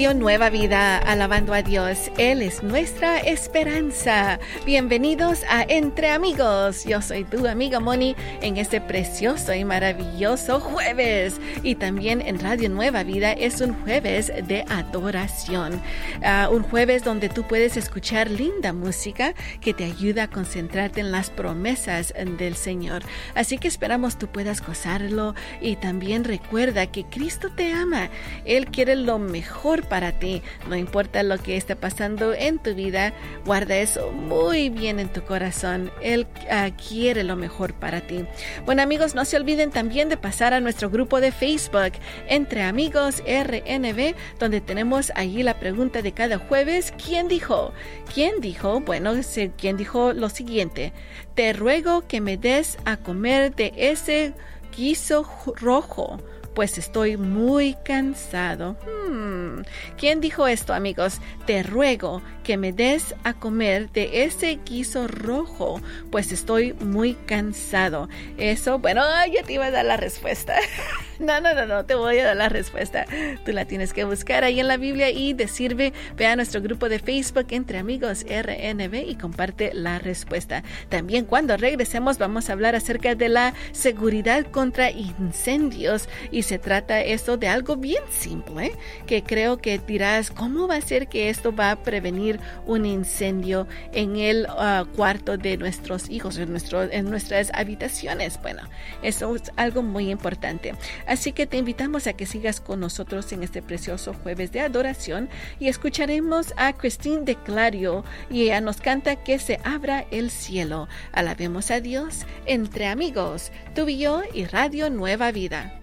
Radio Nueva Vida, alabando a Dios. Él es nuestra esperanza. Bienvenidos a Entre Amigos. Yo soy tu amiga Moni en este precioso y maravilloso jueves. Y también en Radio Nueva Vida es un jueves de adoración. Uh, un jueves donde tú puedes escuchar linda música que te ayuda a concentrarte en las promesas del Señor. Así que esperamos tú puedas gozarlo y también recuerda que Cristo te ama. Él quiere lo mejor para ti. No importa lo que esté pasando en tu vida, guarda eso muy bien en tu corazón. Él uh, quiere lo mejor para ti. Bueno amigos, no se olviden también de pasar a nuestro grupo de Facebook Entre Amigos RNB, donde tenemos allí la pregunta de cada jueves. ¿Quién dijo? ¿Quién dijo? Bueno, ¿quién dijo lo siguiente? Te ruego que me des a comer de ese guiso rojo pues estoy muy cansado. Hmm. ¿Quién dijo esto, amigos? Te ruego que me des a comer de ese guiso rojo, pues estoy muy cansado. Eso, bueno, yo te iba a dar la respuesta. no, no, no, no, te voy a dar la respuesta. Tú la tienes que buscar ahí en la Biblia y decirme, ve a nuestro grupo de Facebook entre amigos RNB y comparte la respuesta. También cuando regresemos vamos a hablar acerca de la seguridad contra incendios y se trata esto de algo bien simple, que creo que dirás, ¿cómo va a ser que esto va a prevenir un incendio en el uh, cuarto de nuestros hijos, en, nuestro, en nuestras habitaciones? Bueno, eso es algo muy importante. Así que te invitamos a que sigas con nosotros en este precioso jueves de adoración y escucharemos a Christine de Clario y ella nos canta que se abra el cielo. Alabemos a Dios entre amigos, tú y yo y Radio Nueva Vida.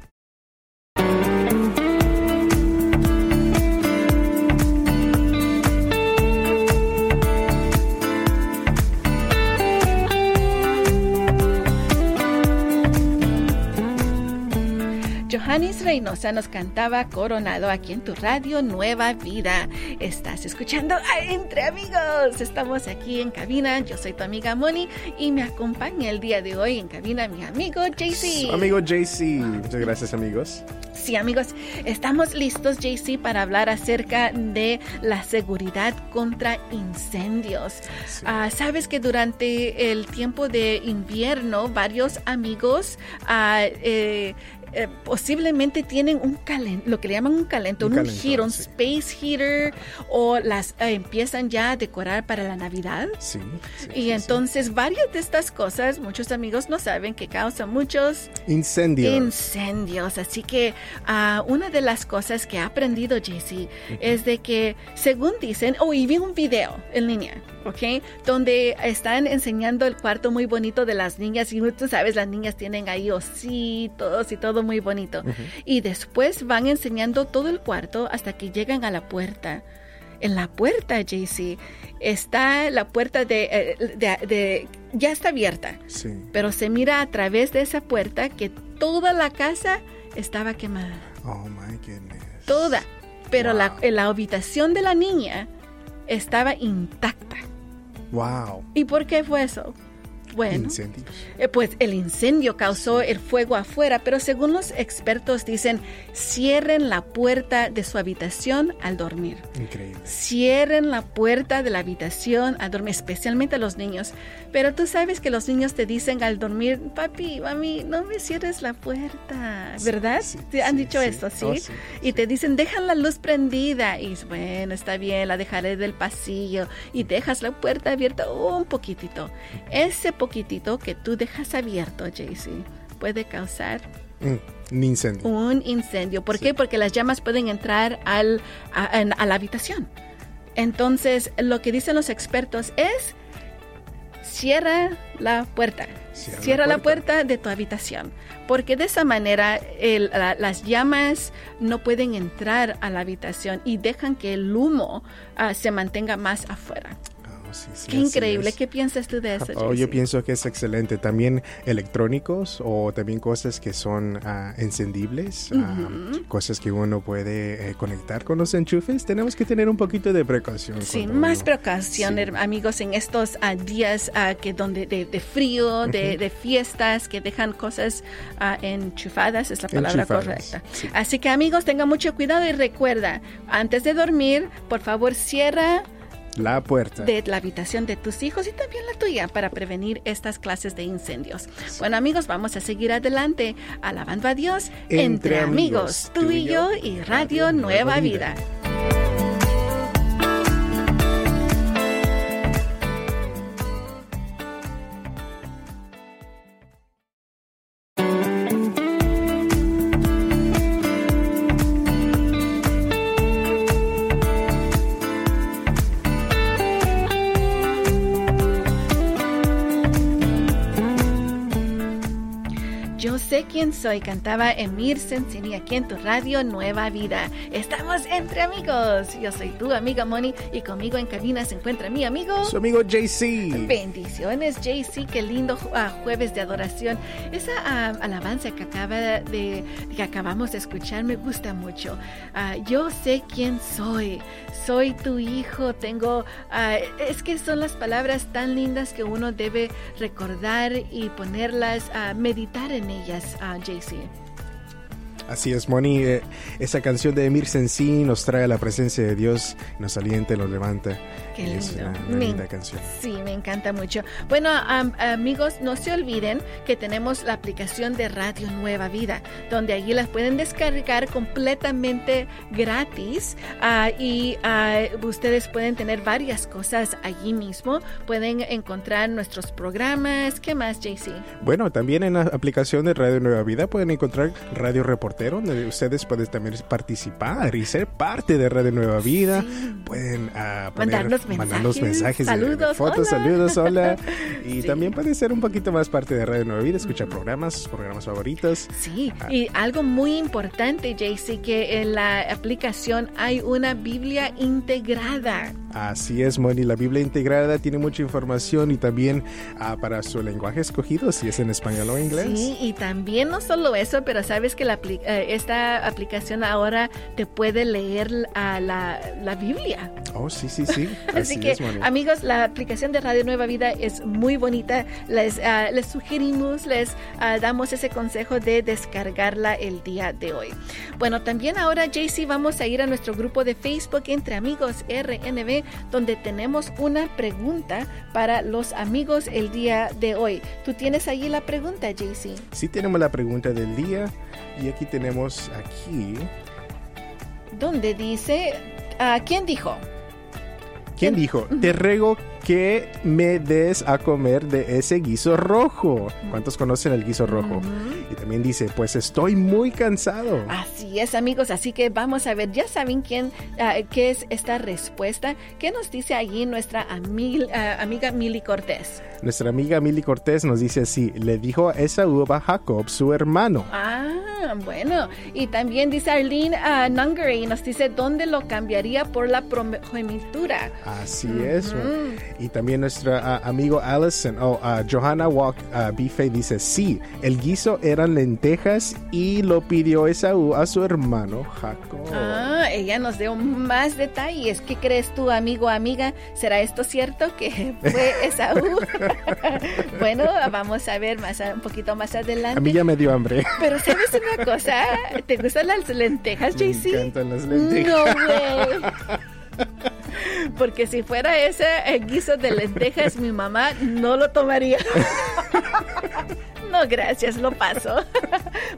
Johannes Reynosa nos cantaba Coronado aquí en tu radio Nueva Vida. Estás escuchando a Entre Amigos. Estamos aquí en cabina. Yo soy tu amiga Moni y me acompaña el día de hoy en cabina mi amigo JC. Amigo JC. Muchas gracias amigos. Sí, amigos, estamos listos, JC, para hablar acerca de la seguridad contra incendios. Sí. Uh, Sabes que durante el tiempo de invierno, varios amigos uh, eh, eh, posiblemente tienen un calent lo que le llaman un calentón, un, un heater, un sí. space heater, o las eh, empiezan ya a decorar para la Navidad. Sí. sí y entonces varias de estas cosas, muchos amigos no saben que causan muchos incendios. Incendios. Así que uh, una de las cosas que ha aprendido Jesse uh -huh. es de que, según dicen, oh, y vi un video en línea. ¿ok? Donde están enseñando el cuarto muy bonito de las niñas y tú sabes, las niñas tienen ahí ositos y todo muy bonito. Uh -huh. Y después van enseñando todo el cuarto hasta que llegan a la puerta. En la puerta, JC, está la puerta de, eh, de, de, ya está abierta, sí. pero se mira a través de esa puerta que toda la casa estaba quemada. Oh my goodness. Toda, pero wow. la, la habitación de la niña estaba intacta. Wow. ¿Y por qué fue eso? Bueno, Incendios. Eh, pues el incendio causó el fuego afuera, pero según los expertos dicen, cierren la puerta de su habitación al dormir. Increíble. Cierren la puerta de la habitación al dormir, especialmente a los niños. Pero tú sabes que los niños te dicen al dormir, papi, mami, no me cierres la puerta, ¿verdad? Sí, sí, ¿Te han sí, dicho esto, ¿sí? Oh, sí, y te dicen, dejan la luz prendida. Y bueno, está bien, la dejaré del pasillo. Y dejas la puerta abierta un poquitito. Ese poquitito que tú dejas abierto, JC, puede causar un incendio. Un incendio. ¿Por sí. qué? Porque las llamas pueden entrar al, a, a, la habitación. Entonces, lo que dicen los expertos es, cierra la puerta. Cierra, cierra la, puerta. la, puerta. de tu habitación. Porque de esa manera el, la, las llamas no pueden entrar a la habitación y dejan que el humo uh, se mantenga más afuera. Sí, sí, Qué increíble. es. ¿Qué piensas tú de eso? Oh, yo pienso que es excelente. También electrónicos o también cosas que son ah, encendibles, ah, cosas que uno puede eh, conectar con los enchufes. Tenemos que tener un poquito de precaución. Sí, más uno- precaución, Sí. amigos, en estos ah, días que donde de, de frío, de, de fiestas, que dejan cosas enchufadas, es la palabra Enchufadas, correcta. sí. Así que amigos, tengan mucho cuidado y recuerda, antes de dormir, por favor, cierra La puerta. de la habitación de tus hijos y también la tuya para prevenir estas clases de incendios. Bueno amigos, vamos a seguir adelante, alabando a Dios entre, Entre amigos, amigos, tú y yo y Radio Nueva Vida. Quién soy, cantaba Emir Sensini aquí en tu radio Nueva Vida. Estamos entre amigos. Yo soy tu amiga Moni y conmigo en cabina se encuentra mi amigo. Su amigo JC. Bendiciones, JC, qué lindo ah, jueves de adoración. Esa ah, alabanza que acaba de que acabamos de escuchar me gusta mucho. Ah, yo sé quién soy, soy tu hijo. Tengo, es que son las palabras tan lindas que uno debe recordar y ponerlas, a meditar en ellas, JC. Así es, Moni. eh, esa canción de Emir Sensi nos trae la presencia de Dios, nos alienta y nos levanta. Qué es lindo. una, una Me linda canción. Sí, me encanta mucho. Bueno, am- amigos, no se olviden que tenemos la aplicación de Radio Nueva Vida, donde allí las pueden descargar completamente gratis ah, y ah, ustedes pueden tener varias cosas allí mismo. Pueden encontrar nuestros programas. ¿Qué más, JC? Bueno, también en la aplicación de Radio Nueva Vida pueden encontrar Radio Reportero, donde ustedes pueden también participar y ser parte de Radio Nueva Vida. Pueden poner- Mandarnos mandarnos mensajes, saludos, fotos, hola. saludos, hola. Y Sí. también pueden ser un poquito más parte de Radio Nueva Vida, escuchar programas, sus programas favoritos. Sí, Ah. y algo muy importante, JC, que en la aplicación hay una Biblia integrada. Así es, Moni. La Biblia integrada tiene mucha información y también ah, para su lenguaje escogido, si es en español o inglés. Sí, y también no solo eso, pero sabes que la eh, esta aplicación ahora te puede leer la, la Biblia. Oh, sí, sí, sí. Así, Así, que, es, amigos, la aplicación de Radio Nueva Vida es muy bonita. Les, ah, les sugerimos, les ah, damos ese consejo de descargarla el día de hoy. Bueno, también ahora, JC, vamos a ir a nuestro grupo de Facebook Entre Amigos RNB, donde tenemos una pregunta para los amigos el día de hoy. ¿Tú tienes allí la pregunta, JC? Sí tenemos la pregunta del día y aquí tenemos aquí. donde dice, ah, ¿quién dijo? ¿Quién dijo? Te ruego que me des a comer de ese guiso rojo. ¿Cuántos conocen el guiso rojo? Y también dice, pues estoy muy cansado. Así es, amigos. Así que vamos a ver, ya saben quién, ah, qué es esta respuesta. ¿Qué nos dice allí nuestra amil- ah, amiga Mili Cortés? Nuestra amiga Milly Cortés nos dice así, le dijo a Esaú a Jacob, su hermano. Ah, bueno. Y también dice Arlene uh, Nungary, nos dice, ¿dónde lo cambiaría por la progenitura? Así es. Y también nuestro ah, amigo Allison, o ah, Johanna Walk ah, Bife dice, sí, el guiso eran lentejas y lo pidió Esaú a su hermano Jacob. Ah, ella nos dio más detalles. ¿Qué crees tú, amigo amiga? ¿Será esto cierto que fue Esaú? bueno, vamos a ver más un poquito más adelante. A mí ya me dio hambre. Pero ¿sabes una cosa? ¿Te gustan las lentejas, Me JC? encantan las lentejas. No, güey. Porque si fuera ese eh, guiso de lentejas, mi mamá no lo tomaría. No, gracias, lo paso.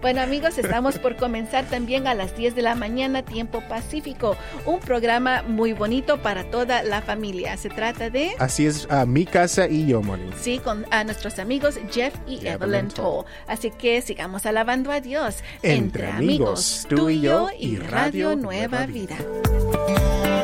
Bueno, amigos, estamos por comenzar también a las 10 de la mañana, tiempo pacífico. Un programa muy bonito para toda la familia. Se trata de... Así es, a mi casa y yo, Moni. Sí, con a nuestros amigos Jeff y Evelyn Evelyn Toll. Así que sigamos alabando a Dios. Entre amigos, tú y yo y Radio Nueva Nueva Vida.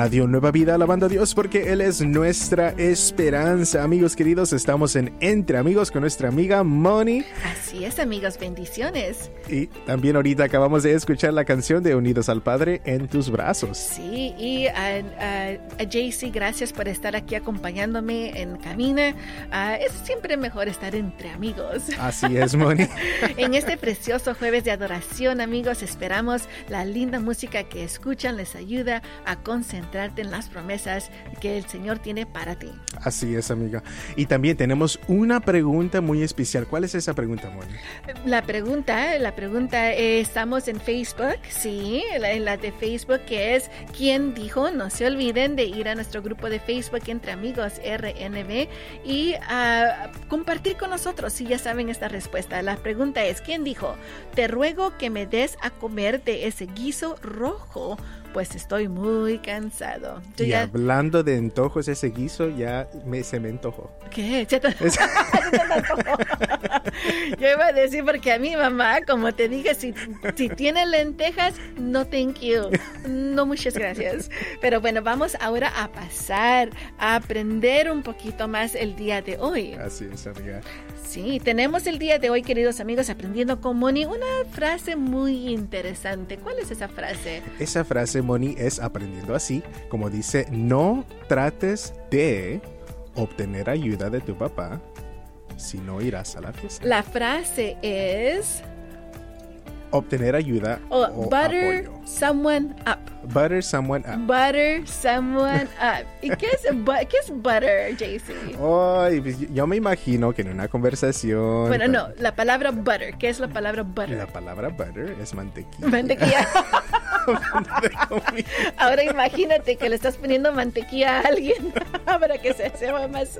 Radio Nueva Vida, alabando a Dios porque Él es nuestra esperanza. Amigos queridos, estamos en Entre Amigos con nuestra amiga Moni. Así es, amigos, bendiciones. Y también ahorita acabamos de escuchar la canción de Unidos al Padre en tus brazos. Sí, y a, a, JC, gracias por estar aquí acompañándome en Camina. Ah, es siempre mejor estar entre amigos. Así es, Moni. en este precioso jueves de adoración, amigos, esperamos la linda música que escuchan les ayuda a en las promesas que el Señor tiene para ti. Así es, amiga. Y también tenemos una pregunta muy especial. ¿Cuál es esa pregunta, Moni? La pregunta, la pregunta, eh, estamos en Facebook, sí, en la, de Facebook, que es ¿Quién dijo? No se olviden de ir a nuestro grupo de Facebook Entre Amigos RNB y a compartir con nosotros si ya saben esta respuesta. La pregunta es, ¿quién dijo? Te ruego que me des a comer de ese guiso rojo pues estoy muy cansado. y hablando de antojos, ese guiso ya me, se me antojó. ¿Qué? Yo iba a decir porque a mi mamá, como te dije, si, si tiene lentejas, no thank you. No muchas gracias. Pero bueno, vamos ahora a pasar a aprender un poquito más el día de hoy. Así es, amiga. Sí, tenemos el día de hoy, queridos amigos, aprendiendo con Moni una frase muy interesante. ¿Cuál es esa frase? Esa frase, Moni, es aprendiendo así, como dice, no trates de obtener ayuda de tu papá si no irás a la fiesta. La frase es obtener ayuda o, butter someone up. Butter someone up. Butter someone up. ¿Y qué es, qué es butter, JC? Pues, yo me imagino que en una conversación. Bueno, no, la palabra butter. ¿Qué es la palabra butter? La palabra butter es mantequilla. Mantequilla. Ahora imagínate que le estás poniendo mantequilla a alguien para que se sea más,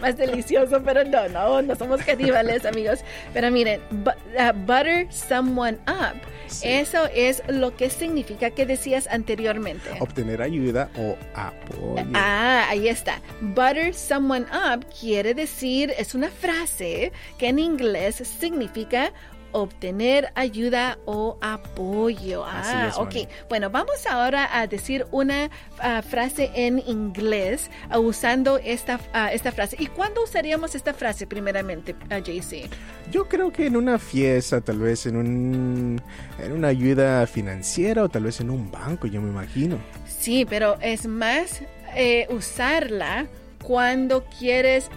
más delicioso, pero no, no, no somos caníbales, amigos. Pero miren, uh, butter someone up. Eso es lo que significa que decías anteriormente. Obtener ayuda o apoyo. Ah, ahí está. Butter someone up quiere decir, es una frase que en inglés significa obtener ayuda o apoyo. Ah, ok. Bueno, vamos ahora a decir una ah, frase en inglés ah, usando esta, ah, esta frase. ¿Y cuándo usaríamos esta frase primeramente, JC? Yo creo que en una fiesta, tal vez en, un, en una ayuda financiera o tal vez en un banco, yo me imagino. Sí, pero es más eh, usarla cuando quieres,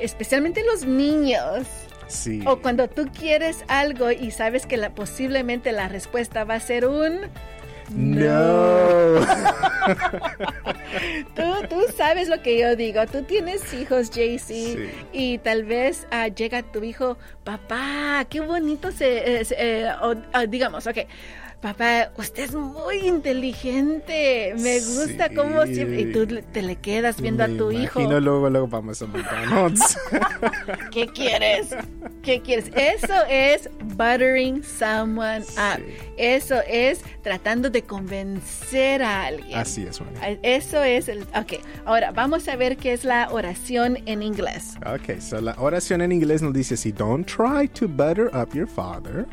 especialmente los niños, o cuando tú quieres algo y sabes que la, posiblemente la respuesta va a ser un... No. tú, tú, sabes lo que yo digo. Tú tienes hijos, JC, y tal vez uh, llega tu hijo, papá, qué bonito se, eh, digamos, ok, papá, usted es muy inteligente, me gusta cómo siempre... Y tú te le quedas viendo a tu hijo. Y luego, luego vamos a McDonald's. ¿Qué quieres? ¿Qué quieres? Eso es buttering someone up. Eso es tratando de convencer a alguien. Así es, Eso es el... Ok, ahora vamos a ver qué es la oración en inglés. Ok, so la oración en inglés nos dice, si don't try to butter up your father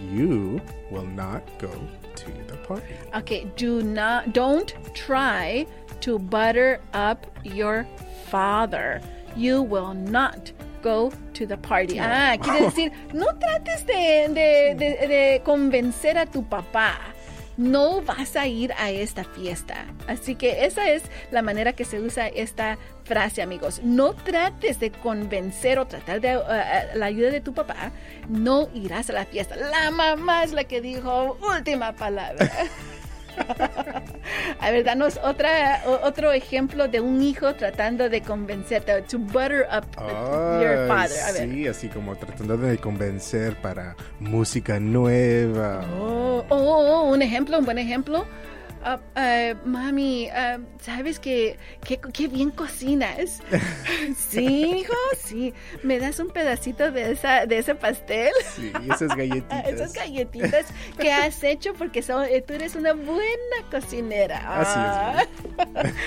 you will not go to the party. Okay, do not don't try to butter up your father. You will not go to the party. Ah, quiere decir, no trates de, de, de, de convencer a tu papá no vas a ir a esta fiesta. Así que esa es la manera que se usa esta frase, amigos. No trates de convencer o tratar de uh, uh, la ayuda de tu papá. No irás a la fiesta. La mamá es la que dijo última palabra. A ver, danos otra, otro ejemplo de un hijo tratando de convencerte, to butter up your father. Sí, así como tratando de convencer para música nueva. Oh, oh, oh, un ejemplo, un buen ejemplo. Uh, uh, mami, uh, ¿sabes que qué bien cocinas? sí, hijo, sí. ¿Me das un pedacito de, esa, de ese pastel? Sí, esas galletitas. esas galletitas que has hecho porque son, eh, tú eres una buena cocinera. Así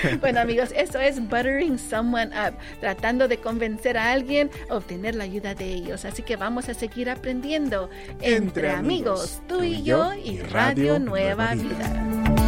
es. bueno, amigos, eso es buttering someone up, tratando de convencer a alguien a obtener la ayuda de ellos. Así que vamos a seguir aprendiendo entre, amigos, tú y yo y Radio, Nueva, Vida.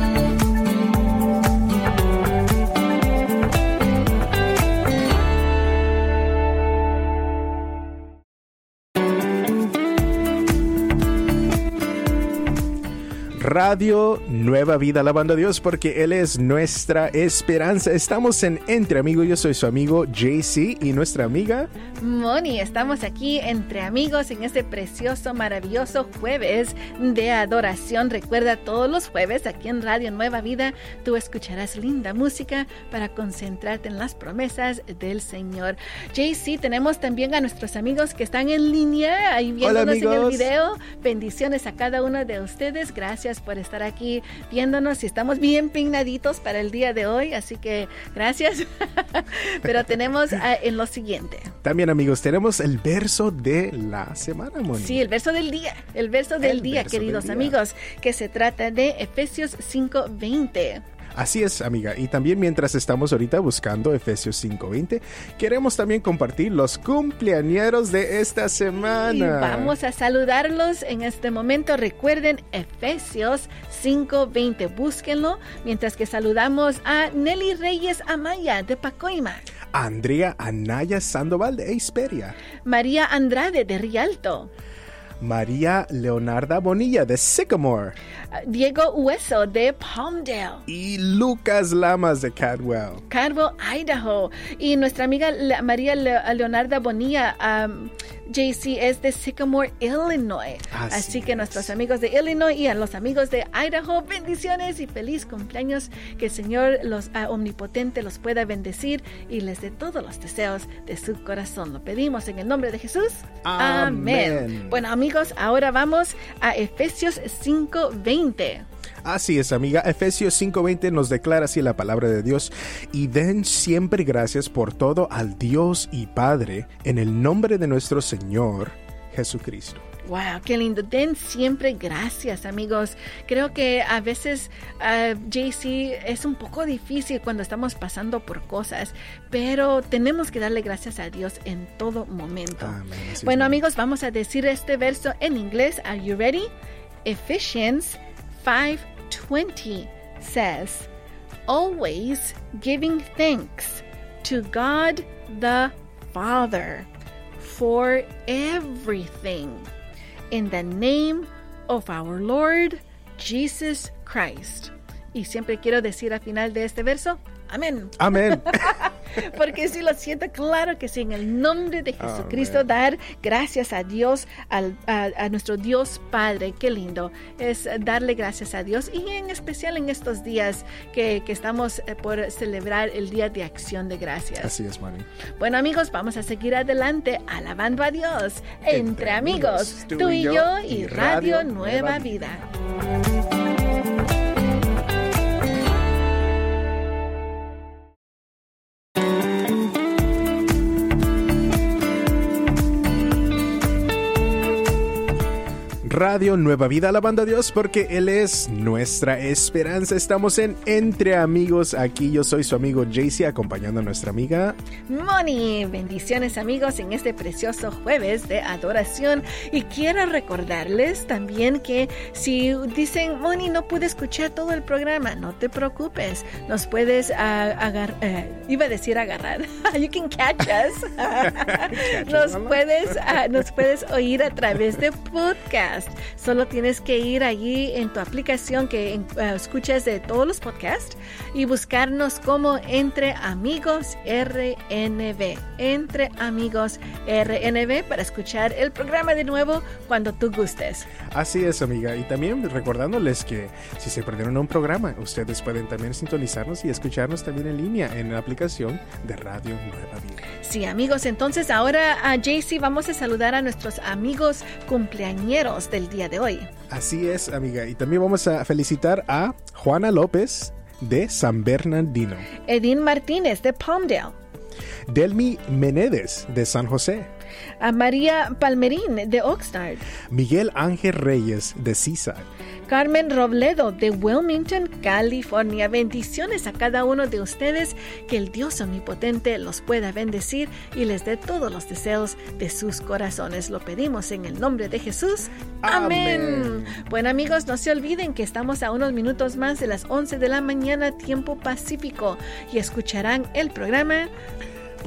Radio Nueva Vida, alabando a Dios porque Él es nuestra esperanza. Estamos en Entre Amigos, yo soy su amigo JC y nuestra amiga Moni. Estamos aquí entre amigos en este precioso, maravilloso jueves de adoración. Recuerda, todos los jueves aquí en Radio Nueva Vida tú escucharás linda música para concentrarte en las promesas del Señor. JC, tenemos también a nuestros amigos que están en línea ahí viéndonos en el video. Bendiciones a cada uno de ustedes. Gracias por estar aquí viéndonos y estamos bien peinaditos para el día de hoy, así que gracias. Pero tenemos uh, en lo siguiente. También amigos, tenemos el verso de la semana, Moni. Sí, el verso del día, el verso del El día, verso queridos del día. amigos, que se trata de Efesios 5:20. Así es, amiga. Y también mientras estamos ahorita buscando Efesios 5:20, queremos también compartir los cumpleañeros de esta semana. Y vamos a saludarlos en este momento. Recuerden Efesios 5:20. Búsquenlo mientras que saludamos a Nelly Reyes Amaya de Pacoima, Andrea Anaya Sandoval de Hisperia. María Andrade de Rialto, María Leonarda Bonilla de Sycamore. Diego Hueso de Palmdale. Y Lucas Lamas de Cadwell. Carbo, Idaho. Y nuestra amiga María Le- Leonarda Bonilla, um, JC, es de Sycamore, Illinois. Así Así, que es. nuestros amigos de Illinois y a los amigos de Idaho, bendiciones y feliz cumpleaños. Que el Señor los ah, omnipotente los pueda bendecir y les dé todos los deseos de su corazón. Lo pedimos en el nombre de Jesús. Amén. Bueno, amigos, ahora vamos a Efesios 5:20. Así es, amiga. Efesios 5:20 nos declara así la palabra de Dios. Y den siempre gracias por todo al Dios y Padre en el nombre de nuestro Señor Jesucristo. Wow, qué lindo. Den siempre gracias, amigos. Creo que a veces, ah, JC, es un poco difícil cuando estamos pasando por cosas, pero tenemos que darle gracias a Dios en todo momento. Amén. Bueno, amigos, vamos a decir este verso en inglés. Are you ready? Ephesians 5:20 says, "Always giving thanks to God the Father for everything in the name of our Lord Jesus Christ." Y siempre quiero decir al final de este verso, amén. Amén. Porque si lo siento, claro que sí, en el nombre de Jesucristo, dar gracias a Dios, al- a, a nuestro Dios Padre, qué lindo es darle gracias a Dios y en especial en estos días que, que estamos eh, por celebrar el Día de Acción de Gracias. Así es, Mari. Bueno amigos, vamos a seguir adelante alabando a Dios entre, Entre amigos, amigos, tú y yo y Radio Nueva Vida. Radio Nueva Vida alabando a Dios porque Él es nuestra esperanza. Estamos en Entre Amigos. Aquí yo soy su amigo JC acompañando a nuestra amiga. Moni, bendiciones amigos en este precioso jueves de adoración y quiero recordarles también que si dicen Moni no pude escuchar todo el programa, no te preocupes, nos puedes agarrar, iba a decir agarrar, you can catch us, nos puedes, ah, nos puedes oír a través de podcast, solo tienes que ir allí en tu aplicación que eh, escuchas de todos los podcasts y buscarnos como Entre Amigos RNB. Entre Amigos RNB para escuchar el programa de nuevo cuando tú gustes. Así es, amiga. Y también recordándoles que si se perdieron un programa, ustedes pueden también sintonizarnos y escucharnos también en línea en la aplicación de Radio Nueva Vida. Sí, amigos, entonces ahora a JC vamos a saludar a nuestros amigos cumpleañeros del día de hoy. Así es, amiga. Y también vamos a felicitar a Juana López de San Bernardino, Edín Martínez de Palmdale. Delmi Menedes de San José, A María Palmerín de Oxnard. Miguel Ángel Reyes de Seaside, Carmen Robledo de Wilmington, California. Bendiciones a cada uno de ustedes. Que el Dios omnipotente los pueda bendecir y les dé todos los deseos de sus corazones. Lo pedimos en el nombre de Jesús. Amén. Amén. Bueno amigos, no se olviden que estamos a unos minutos más de las 11 de la mañana, tiempo pacífico, y escucharán el programa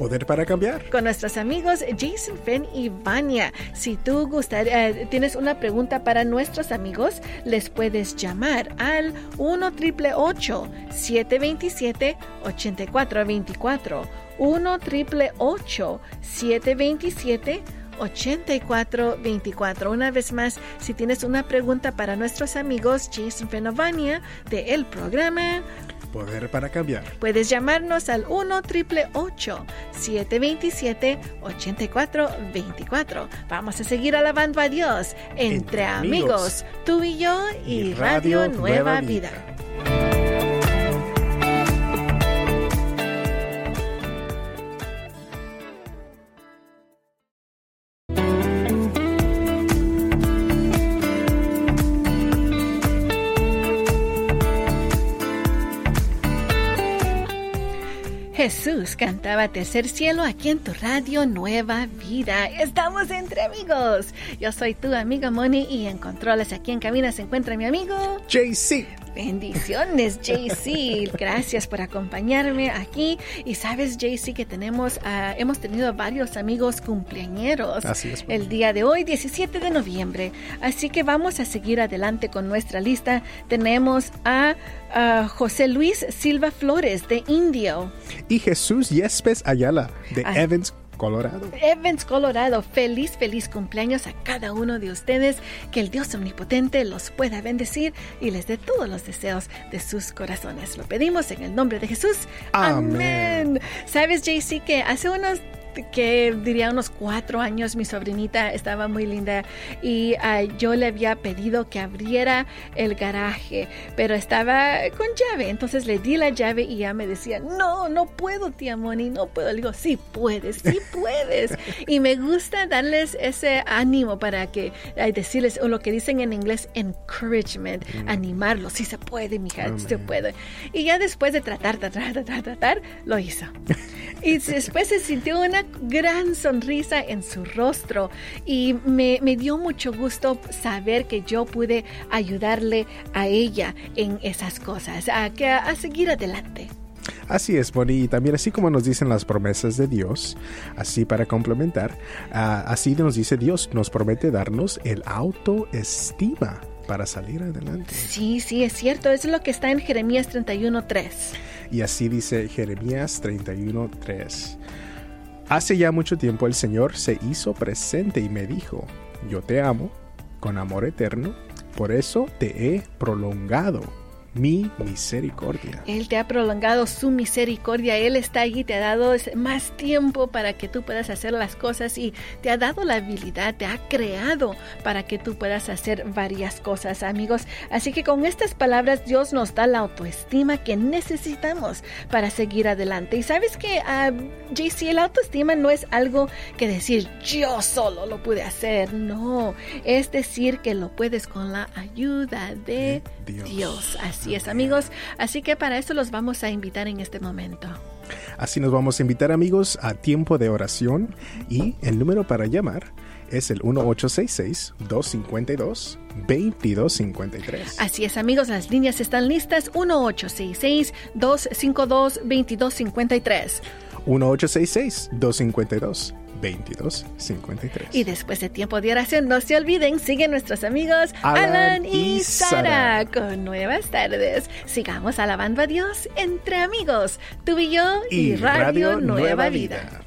Poder para cambiar. Con nuestros amigos Jason Fenn y Vania. Si tú gustaría, eh, tienes una pregunta para nuestros amigos, les puedes llamar al 1 888 727 8424 1 888 727 8424. Una vez más, si tienes una pregunta para nuestros amigos Jason Fenovania de el programa Poder para Cambiar, puedes llamarnos al 1 888 727 8424. Vamos a seguir alabando a Dios entre, Entre amigos, amigos, tú y yo y, Radio, Nueva, Vida. Jesús cantaba Tercer Cielo aquí en tu radio Nueva Vida. Estamos entre amigos. Yo soy tu amiga Moni y en controles aquí en cabina se encuentra mi amigo. JC. Bendiciones, JC. Gracias por acompañarme aquí. Y sabes, JC, que tenemos, ah, hemos tenido varios amigos cumpleañeros Así es. el día de hoy, 17 de noviembre. Así que vamos a seguir adelante con nuestra lista. Tenemos a, José Luis Silva Flores de Indio. Y Jesús Yespes Ayala de Ay. Evans, Colorado. Evans, Colorado. Feliz, feliz cumpleaños a cada uno de ustedes. Que el Dios omnipotente los pueda bendecir y les dé todos los deseos de sus corazones. Lo pedimos en el nombre de Jesús. Amén. Sabes, JC, que hace unos que diría unos cuatro años mi sobrinita estaba muy linda y ah, yo le había pedido que abriera el garaje pero estaba con llave. Entonces le di la llave y ella me decía no no puedo tía Moni no puedo le digo sí puedes sí puedes y me gusta darles ese ánimo para que ay, decirles o lo que dicen en inglés encouragement animarlos sí se puede mija sí se puede y ya después de tratar tratar tratar tratar lo hizo. Y después se sintió una gran sonrisa en su rostro y me, me dio mucho gusto saber que yo pude ayudarle a ella en esas cosas, a, que, a seguir adelante. Así es, Bonnie. Y también así como nos dicen las promesas de Dios, así para complementar, ah, así nos dice Dios, nos promete darnos el autoestima para salir adelante. Sí, sí, es cierto, es lo que está en Jeremías 31.3. Y así dice Jeremías 31:3. Hace ya mucho tiempo el Señor se hizo presente y me dijo, yo te amo con amor eterno, por eso te he prolongado mi misericordia. Él te ha prolongado su misericordia, Él está allí, te ha dado más tiempo para que tú puedas hacer las cosas y te ha dado la habilidad, te ha creado para que tú puedas hacer varias cosas, amigos. Así que con estas palabras Dios nos da la autoestima que necesitamos para seguir adelante. Y sabes que, ah, JC, la autoestima no es algo que decir yo solo lo pude hacer, no, es decir que lo puedes con la ayuda de Dios. Dios. Así es, amigos. Así que para eso los vamos a invitar en este momento. Así nos vamos a invitar amigos a tiempo de oración y el número para llamar es el 1866-252-2253. Así es, amigos, las líneas están listas. 1866-252-2253. 1866-252-2253. Y después de tiempo de oración, no se olviden, siguen nuestros amigos Alan Alan, y Sara. con nuevas tardes. Sigamos alabando a Dios entre amigos, tú y yo y, Radio, Nueva, Vida.